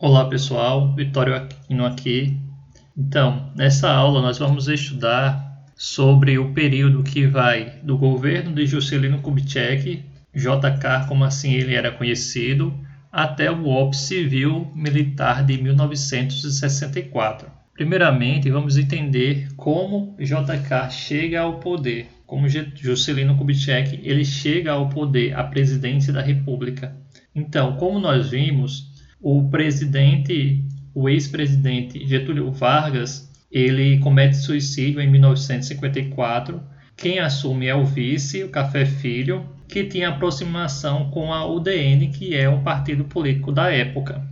Olá pessoal, Vitório Aquino aqui. Então, nessa aula nós vamos estudar sobre o período que vai do governo de Juscelino Kubitschek, JK como assim ele era conhecido, até o golpe civil militar de 1964. Primeiramente, vamos entender como JK chega ao poder, como Juscelino Kubitschek ele chega ao poder, a presidência da República. Então, como nós vimos, o presidente, o ex-presidente Getúlio Vargas, ele comete suicídio em 1954. Quem assume é o vice, o Café Filho, que tinha aproximação com a UDN, que é um partido político da época.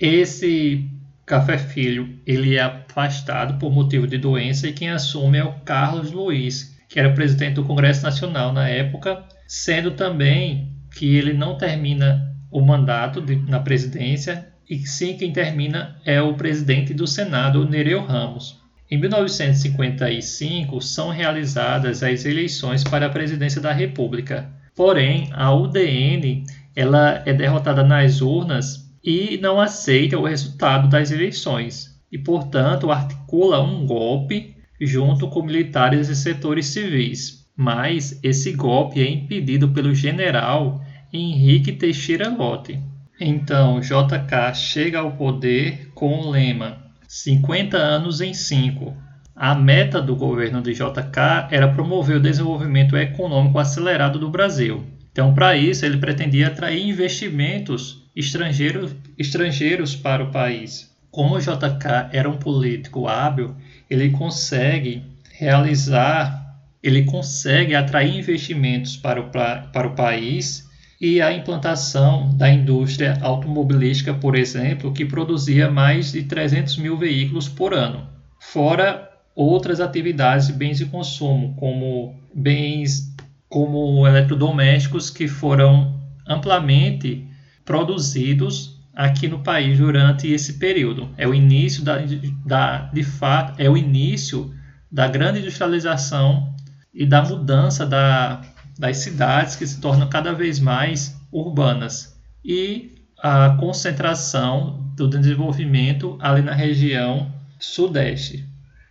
Esse Café Filho, ele é afastado por motivo de doença e quem assume é o Carlos Luiz, que era presidente do Congresso Nacional na época, sendo também que ele não termina o mandato de, na presidência e sim quem termina é o presidente do Senado, Nereu Ramos. Em 1955 são realizadas as eleições para a presidência da República. Porém, a UDN ela é derrotada nas urnas e não aceita o resultado das eleições e, portanto, articula um golpe junto com militares e setores civis. Mas esse golpe é impedido pelo general Henrique Teixeira Lott. Então, JK chega ao poder com o lema 50 anos em 5. A meta do governo de JK era promover o desenvolvimento econômico acelerado do Brasil. Então, para isso, ele pretendia atrair investimentos estrangeiros, estrangeiros para o país. Como JK era um político hábil, ele consegue realizar, ele consegue atrair investimentos para o, para o país e a implantação da indústria automobilística, por exemplo, que produzia mais de 300 mil veículos por ano, fora outras atividades de bens de consumo, como bens como eletrodomésticos que foram amplamente produzidos aqui no país durante esse período. É o início da, da de fato, é o início da grande industrialização e da mudança da das cidades que se tornam cada vez mais urbanas e a concentração do desenvolvimento ali na região sudeste.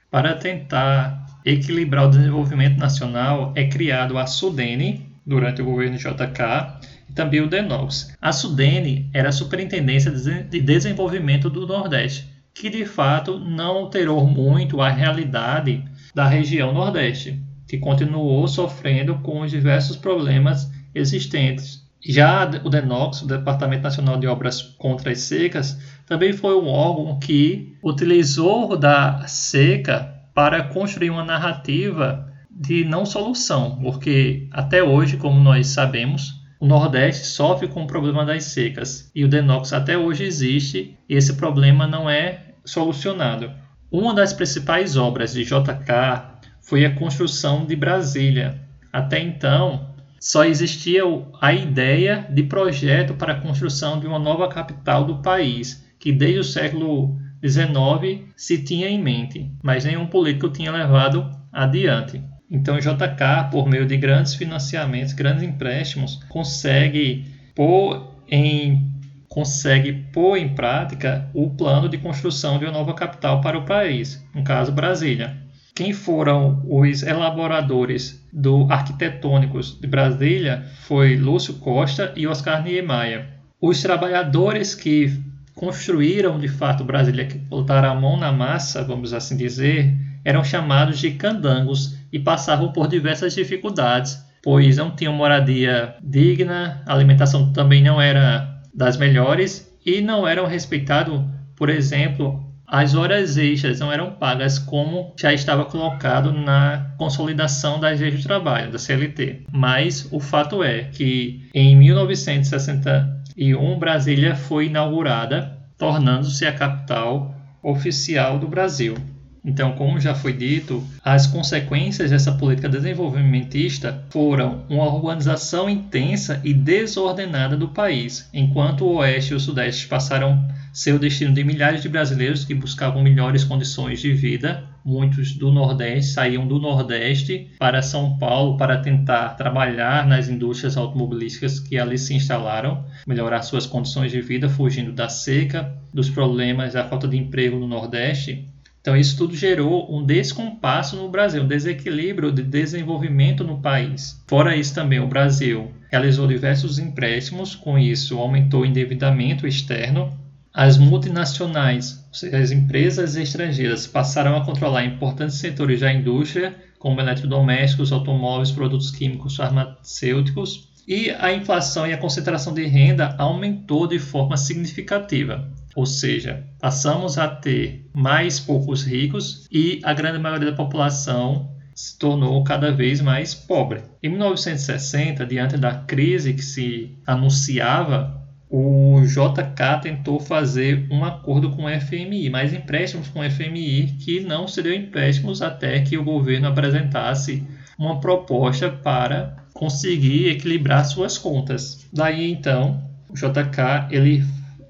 Para tentar equilibrar o desenvolvimento nacional, é criado a Sudene durante o governo JK e também o DENOX. A Sudene era a Superintendência de Desenvolvimento do Nordeste, que de fato não alterou muito a realidade da região Nordeste que continuou sofrendo com os diversos problemas existentes. Já o DENOX, o Departamento Nacional de Obras contra as Secas, também foi um órgão que utilizou da seca para construir uma narrativa de não solução, porque até hoje, como nós sabemos, o Nordeste sofre com o problema das secas e o DENOX até hoje existe e esse problema não é solucionado. Uma das principais obras de JK foi a construção de Brasília. Até então, só existia a ideia de projeto para a construção de uma nova capital do país, que desde o século XIX se tinha em mente, mas nenhum político tinha levado adiante. Então, JK, por meio de grandes financiamentos, grandes empréstimos, consegue pôr em consegue pôr em prática o plano de construção de uma nova capital para o país, no caso Brasília. Quem foram os elaboradores do Arquitetônicos de Brasília foi Lúcio Costa e Oscar Niemeyer. Os trabalhadores que construíram de fato Brasília, que botaram a mão na massa, vamos assim dizer, eram chamados de candangos e passavam por diversas dificuldades, pois não tinham moradia digna, a alimentação também não era das melhores e não eram respeitados, por exemplo, as horas extras não eram pagas como já estava colocado na consolidação das leis de trabalho, da CLT. Mas o fato é que em 1961 Brasília foi inaugurada, tornando-se a capital oficial do Brasil. Então, como já foi dito, as consequências dessa política desenvolvimentista foram uma urbanização intensa e desordenada do país, enquanto o Oeste e o Sudeste passaram seu destino de milhares de brasileiros que buscavam melhores condições de vida. Muitos do Nordeste saíam do Nordeste para São Paulo para tentar trabalhar nas indústrias automobilísticas que ali se instalaram, melhorar suas condições de vida, fugindo da seca, dos problemas da falta de emprego no Nordeste. Então, isso tudo gerou um descompasso no Brasil, um desequilíbrio de desenvolvimento no país. Fora isso, também o Brasil realizou diversos empréstimos, com isso aumentou o endividamento externo. As multinacionais, as empresas estrangeiras, passaram a controlar importantes setores da indústria, como eletrodomésticos, automóveis, produtos químicos, farmacêuticos, e a inflação e a concentração de renda aumentou de forma significativa. Ou seja, passamos a ter mais poucos ricos e a grande maioria da população se tornou cada vez mais pobre. Em 1960, diante da crise que se anunciava, o JK tentou fazer um acordo com o FMI, mas empréstimos com o FMI que não seriam empréstimos até que o governo apresentasse uma proposta para conseguir equilibrar suas contas. Daí então, o JK ele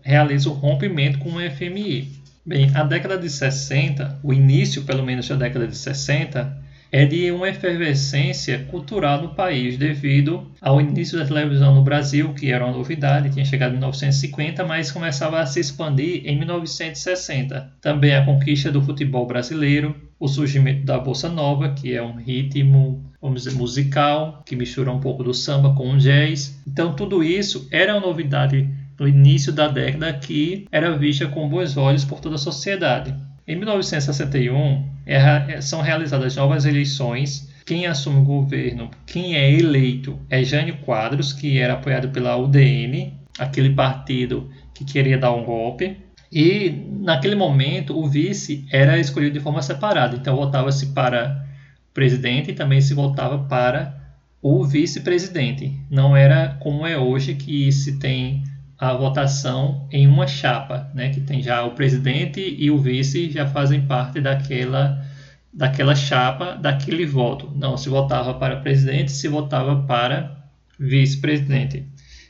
realiza o rompimento com o FMI. Bem, a década de 60, o início pelo menos da década de 60, é de uma efervescência cultural no país devido ao início da televisão no Brasil, que era uma novidade, tinha chegado em 1950, mas começava a se expandir em 1960. Também a conquista do futebol brasileiro, o surgimento da bossa nova, que é um ritmo, vamos dizer, musical, que mistura um pouco do samba com o jazz. Então tudo isso era uma novidade no início da década que era vista com bons olhos por toda a sociedade. Em 1961, é, são realizadas novas eleições. Quem assume o governo, quem é eleito, é Jânio Quadros, que era apoiado pela UDN, aquele partido que queria dar um golpe. E naquele momento o vice era escolhido de forma separada, então votava-se para presidente e também se votava para o vice-presidente. Não era como é hoje que se tem a votação em uma chapa, né, que tem já o presidente e o vice já fazem parte daquela daquela chapa, daquele voto. Não se votava para presidente, se votava para vice-presidente.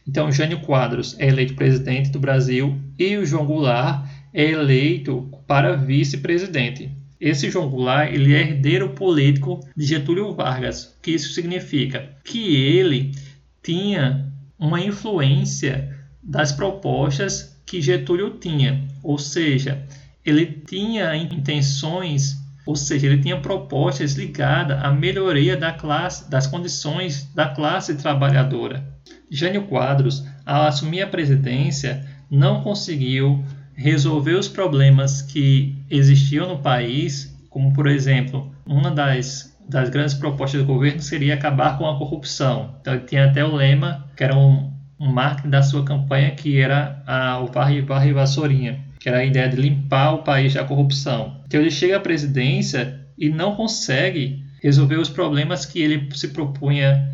Então, Jânio Quadros é eleito presidente do Brasil e o João Goulart é eleito para vice-presidente. Esse João Goulart ele é herdeiro político de Getúlio Vargas. O que isso significa? Que ele tinha uma influência das propostas que Getúlio tinha, ou seja, ele tinha intenções, ou seja, ele tinha propostas ligadas à melhoria da classe, das condições da classe trabalhadora. Jânio Quadros, ao assumir a presidência, não conseguiu resolver os problemas que existiam no país, como por exemplo, uma das das grandes propostas do governo seria acabar com a corrupção. Então, ele tinha até o lema, que era um, um marketing da sua campanha que era a, o Varre, Varre Vassourinha, que era a ideia de limpar o país da corrupção. Então ele chega à presidência e não consegue resolver os problemas que ele se propunha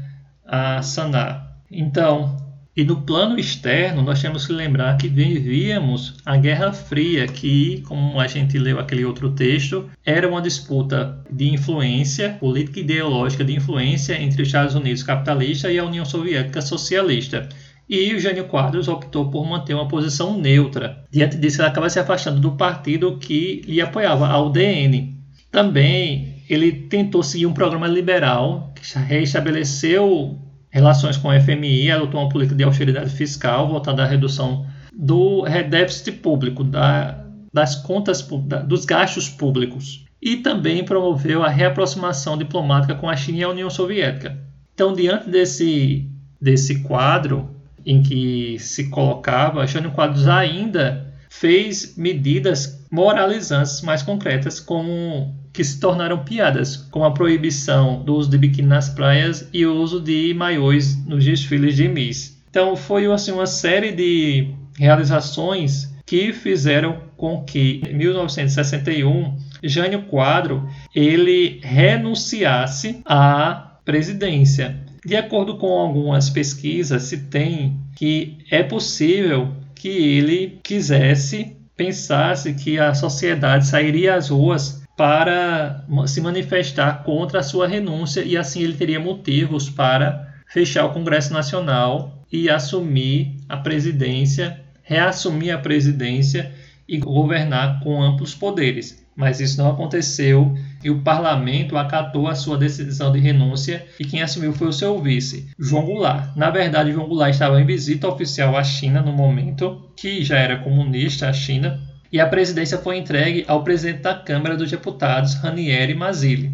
a sanar. Então, e no plano externo, nós temos que lembrar que vivíamos a Guerra Fria, que, como a gente leu aquele outro texto, era uma disputa de influência, política e ideológica de influência entre os Estados Unidos capitalista e a União Soviética socialista e o Jânio Quadros optou por manter uma posição neutra. Diante disso, ele acaba se afastando do partido que lhe apoiava, a UDN. Também ele tentou seguir um programa liberal que restabeleceu relações com o FMI, adotou uma política de austeridade fiscal voltada à redução do déficit público, da, das contas, da, dos gastos públicos. E também promoveu a reaproximação diplomática com a China e a União Soviética. Então, diante desse, desse quadro, em que se colocava, Jânio Quadros ainda fez medidas moralizantes mais concretas, como que se tornaram piadas, como a proibição do uso de biquíni nas praias e o uso de maiôs nos desfiles de Miss. Então foi assim uma série de realizações que fizeram com que em 1961 Jânio Quadro ele renunciasse à presidência. De acordo com algumas pesquisas, se tem que é possível que ele quisesse, pensasse que a sociedade sairia às ruas para se manifestar contra a sua renúncia e assim ele teria motivos para fechar o Congresso Nacional e assumir a presidência, reassumir a presidência e governar com amplos poderes. Mas isso não aconteceu e o parlamento acatou a sua decisão de renúncia e quem assumiu foi o seu vice, João Goulart. Na verdade, João Goulart estava em visita oficial à China no momento, que já era comunista a China, e a presidência foi entregue ao presidente da Câmara dos Deputados, Ranieri Mazzilli.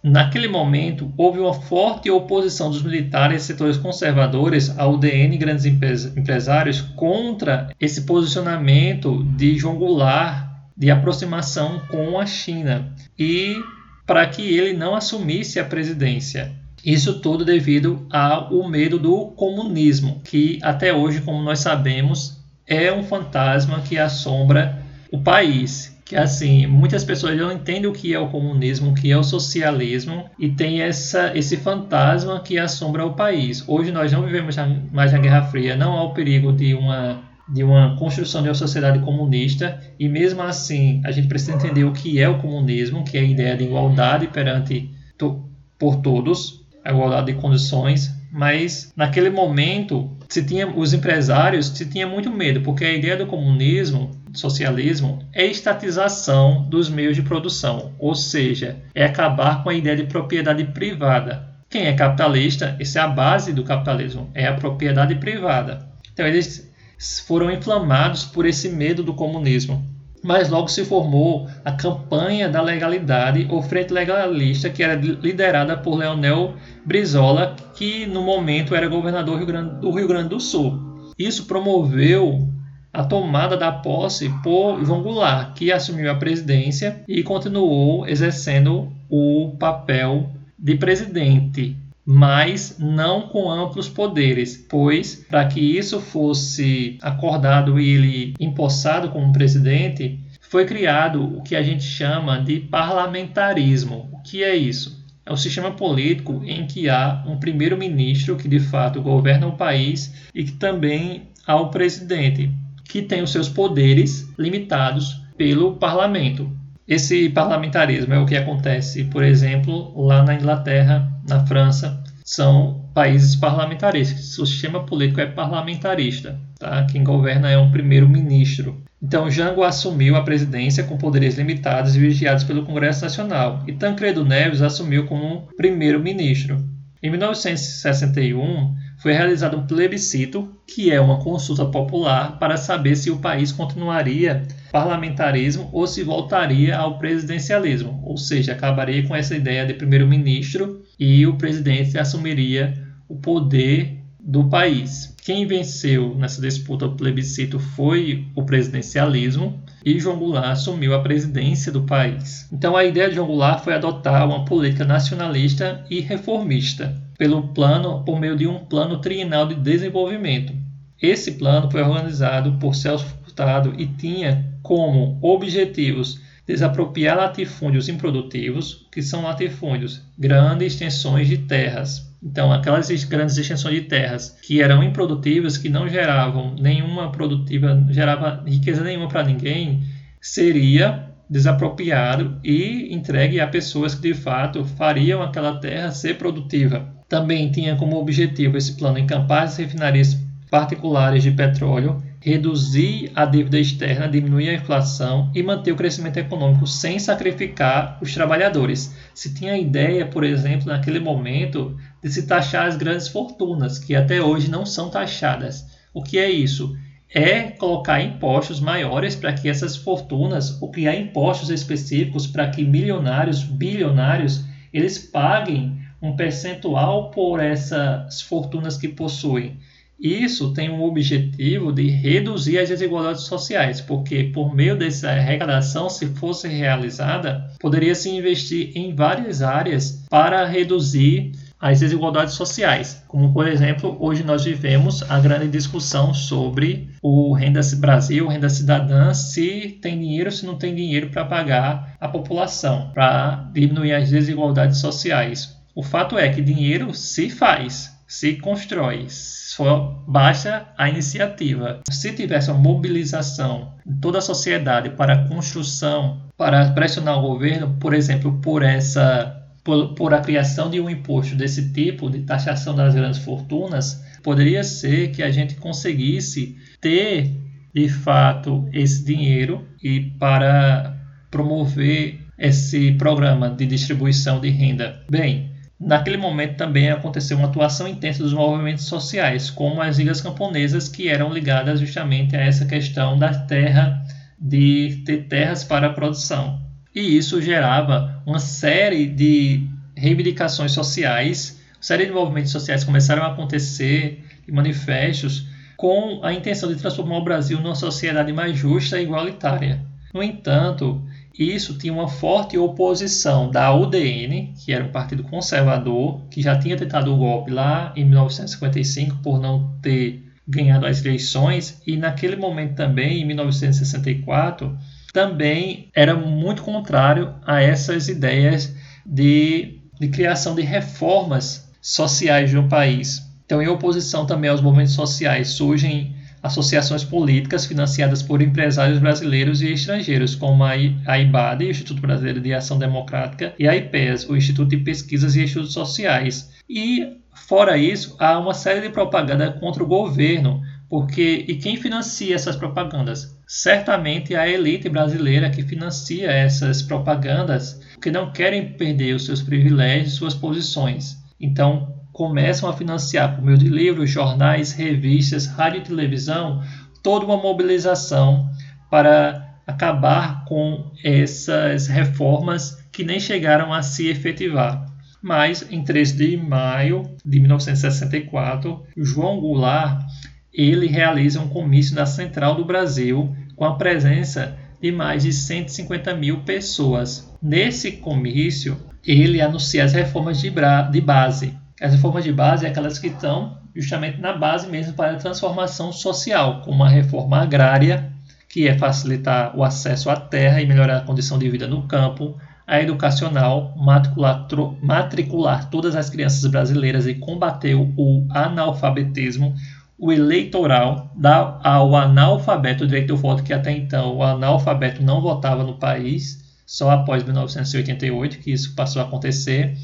Naquele momento, houve uma forte oposição dos militares e setores conservadores ao DN e grandes empresários contra esse posicionamento de João Goulart de aproximação com a China e para que ele não assumisse a presidência. Isso tudo devido ao medo do comunismo, que até hoje, como nós sabemos, é um fantasma que assombra o país que assim, muitas pessoas não entendem o que é o comunismo, o que é o socialismo e tem essa, esse fantasma que assombra o país. Hoje nós não vivemos mais na Guerra Fria, não há o perigo de uma de uma construção de uma sociedade comunista e mesmo assim a gente precisa entender o que é o comunismo, que é a ideia de igualdade perante to, por todos, a igualdade de condições, mas naquele momento se tinha os empresários se tinha muito medo, porque a ideia do comunismo socialismo é estatização dos meios de produção, ou seja, é acabar com a ideia de propriedade privada. Quem é capitalista, essa é a base do capitalismo, é a propriedade privada. Então eles foram inflamados por esse medo do comunismo. Mas logo se formou a campanha da legalidade ou frente legalista, que era liderada por Leonel Brizola, que no momento era governador do Rio Grande do Sul. Isso promoveu a tomada da posse por João Goulart, que assumiu a presidência e continuou exercendo o papel de presidente, mas não com amplos poderes, pois para que isso fosse acordado e ele empossado como presidente, foi criado o que a gente chama de parlamentarismo. O que é isso? É o sistema político em que há um primeiro-ministro que de fato governa o país e que também há o presidente que tem os seus poderes limitados pelo parlamento. Esse parlamentarismo é o que acontece, por exemplo, lá na Inglaterra, na França, são países parlamentaristas. O sistema político é parlamentarista. Tá? Quem governa é um primeiro-ministro. Então, Jango assumiu a presidência com poderes limitados e vigiados pelo Congresso Nacional, e Tancredo Neves assumiu como primeiro-ministro. Em 1961, foi realizado um plebiscito, que é uma consulta popular para saber se o país continuaria parlamentarismo ou se voltaria ao presidencialismo, ou seja, acabaria com essa ideia de primeiro-ministro e o presidente assumiria o poder do país. Quem venceu nessa disputa do plebiscito foi o presidencialismo e João Goulart assumiu a presidência do país. Então a ideia de João Goulart foi adotar uma política nacionalista e reformista pelo plano por meio de um plano trienal de desenvolvimento. Esse plano foi organizado por Celso Furtado e tinha como objetivos desapropriar latifúndios improdutivos, que são latifúndios, grandes extensões de terras. Então, aquelas grandes extensões de terras que eram improdutivas, que não geravam nenhuma produtiva, gerava riqueza nenhuma para ninguém, seria desapropriado e entregue a pessoas que de fato fariam aquela terra ser produtiva. Também tinha como objetivo esse plano encampar as refinarias particulares de petróleo, reduzir a dívida externa, diminuir a inflação e manter o crescimento econômico sem sacrificar os trabalhadores. Se tinha a ideia, por exemplo, naquele momento, de se taxar as grandes fortunas, que até hoje não são taxadas. O que é isso? É colocar impostos maiores para que essas fortunas, ou criar impostos específicos para que milionários, bilionários, eles paguem um percentual por essas fortunas que possuem. Isso tem o objetivo de reduzir as desigualdades sociais, porque por meio dessa arrecadação, se fosse realizada, poderia se investir em várias áreas para reduzir as desigualdades sociais. Como, por exemplo, hoje nós vivemos a grande discussão sobre o Renda Brasil, Renda Cidadã, se tem dinheiro ou se não tem dinheiro para pagar a população, para diminuir as desigualdades sociais. O fato é que dinheiro se faz. Se constrói, só basta a iniciativa. Se tivesse uma mobilização de toda a sociedade para a construção, para pressionar o governo, por exemplo, por essa por, por a criação de um imposto desse tipo, de taxação das grandes fortunas, poderia ser que a gente conseguisse ter de fato esse dinheiro e para promover esse programa de distribuição de renda. Bem, naquele momento também aconteceu uma atuação intensa dos movimentos sociais, como as ligas camponesas que eram ligadas justamente a essa questão da terra de ter terras para a produção. E isso gerava uma série de reivindicações sociais, uma série de movimentos sociais começaram a acontecer e manifestos com a intenção de transformar o Brasil numa sociedade mais justa e igualitária. No entanto, isso tinha uma forte oposição da UDN, que era um partido conservador, que já tinha tentado o golpe lá em 1955 por não ter ganhado as eleições, e naquele momento também, em 1964, também era muito contrário a essas ideias de, de criação de reformas sociais no país. Então, em oposição também aos movimentos sociais, surgem associações políticas financiadas por empresários brasileiros e estrangeiros, como a IBAD, Instituto Brasileiro de Ação Democrática, e a IPES, o Instituto de Pesquisas e Estudos Sociais. E, fora isso, há uma série de propaganda contra o governo, porque e quem financia essas propagandas? Certamente a elite brasileira que financia essas propagandas, porque não querem perder os seus privilégios, suas posições. Então, começam a financiar por meio de livros, jornais, revistas, rádio e televisão toda uma mobilização para acabar com essas reformas que nem chegaram a se efetivar. Mas em 3 de maio de 1964, João Goulart ele realiza um comício na Central do Brasil com a presença de mais de 150 mil pessoas. Nesse comício, ele anuncia as reformas de, de base, as reformas de base é aquelas que estão justamente na base mesmo para a transformação social, como a reforma agrária, que é facilitar o acesso à terra e melhorar a condição de vida no campo, a educacional, matricular, matricular todas as crianças brasileiras e combater o analfabetismo, o eleitoral, dar ao analfabeto o direito ao voto, que até então o analfabeto não votava no país, só após 1988 que isso passou a acontecer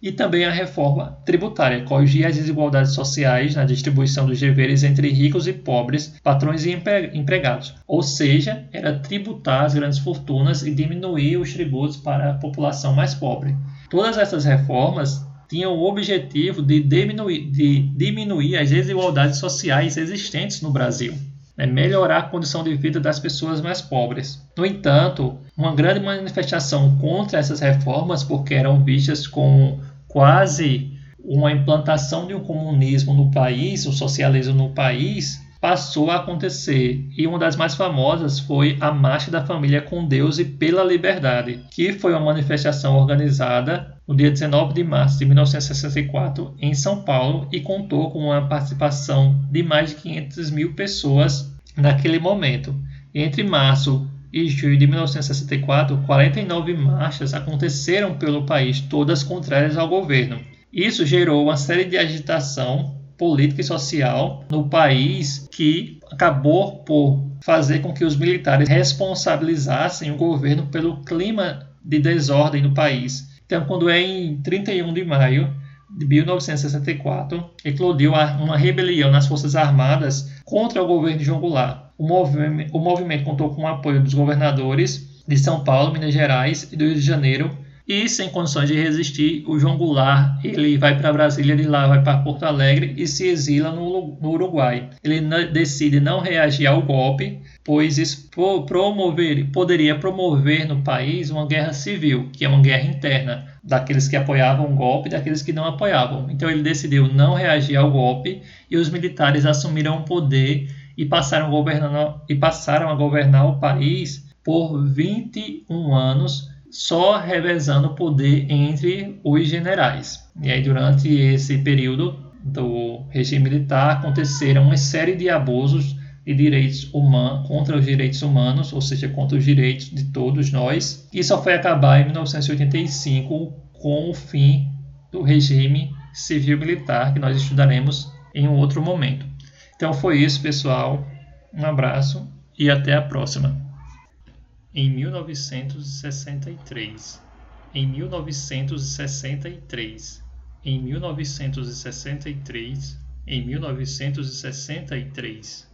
e também a reforma tributária, corrigir as desigualdades sociais na distribuição dos deveres entre ricos e pobres, patrões e empregados. Ou seja, era tributar as grandes fortunas e diminuir os tributos para a população mais pobre. Todas essas reformas tinham o objetivo de diminuir, de diminuir as desigualdades sociais existentes no Brasil. Né, melhorar a condição de vida das pessoas mais pobres. No entanto, uma grande manifestação contra essas reformas, porque eram vistas como quase uma implantação de um comunismo no país, o um socialismo no país, passou a acontecer. E uma das mais famosas foi a Marcha da Família com Deus e pela Liberdade, que foi uma manifestação organizada no dia 19 de março de 1964 em São Paulo e contou com uma participação de mais de 500 mil pessoas naquele momento. Entre março julho de 1964, 49 marchas aconteceram pelo país, todas contrárias ao governo. Isso gerou uma série de agitação política e social no país que acabou por fazer com que os militares responsabilizassem o governo pelo clima de desordem no país. Então, quando é em 31 de maio de 1964, eclodiu uma rebelião nas Forças Armadas contra o governo de João Goulart. O movimento, o movimento contou com o apoio dos governadores de São Paulo, Minas Gerais e do Rio de Janeiro. E sem condições de resistir, o João Goulart ele vai para Brasília, de lá vai para Porto Alegre e se exila no, no Uruguai. Ele decide não reagir ao golpe, pois isso promover, poderia promover no país uma guerra civil, que é uma guerra interna, daqueles que apoiavam o golpe e daqueles que não apoiavam. Então ele decidiu não reagir ao golpe e os militares assumiram o poder e passaram, a governar, e passaram a governar o país por 21 anos, só revezando o poder entre os generais. E aí, durante esse período do regime militar, aconteceram uma série de abusos de direitos humanos contra os direitos humanos, ou seja, contra os direitos de todos nós. E só foi acabar em 1985 com o fim do regime civil-militar, que nós estudaremos em um outro momento. Então foi isso, pessoal. Um abraço e até a próxima. Em 1963. Em 1963. Em 1963. Em 1963.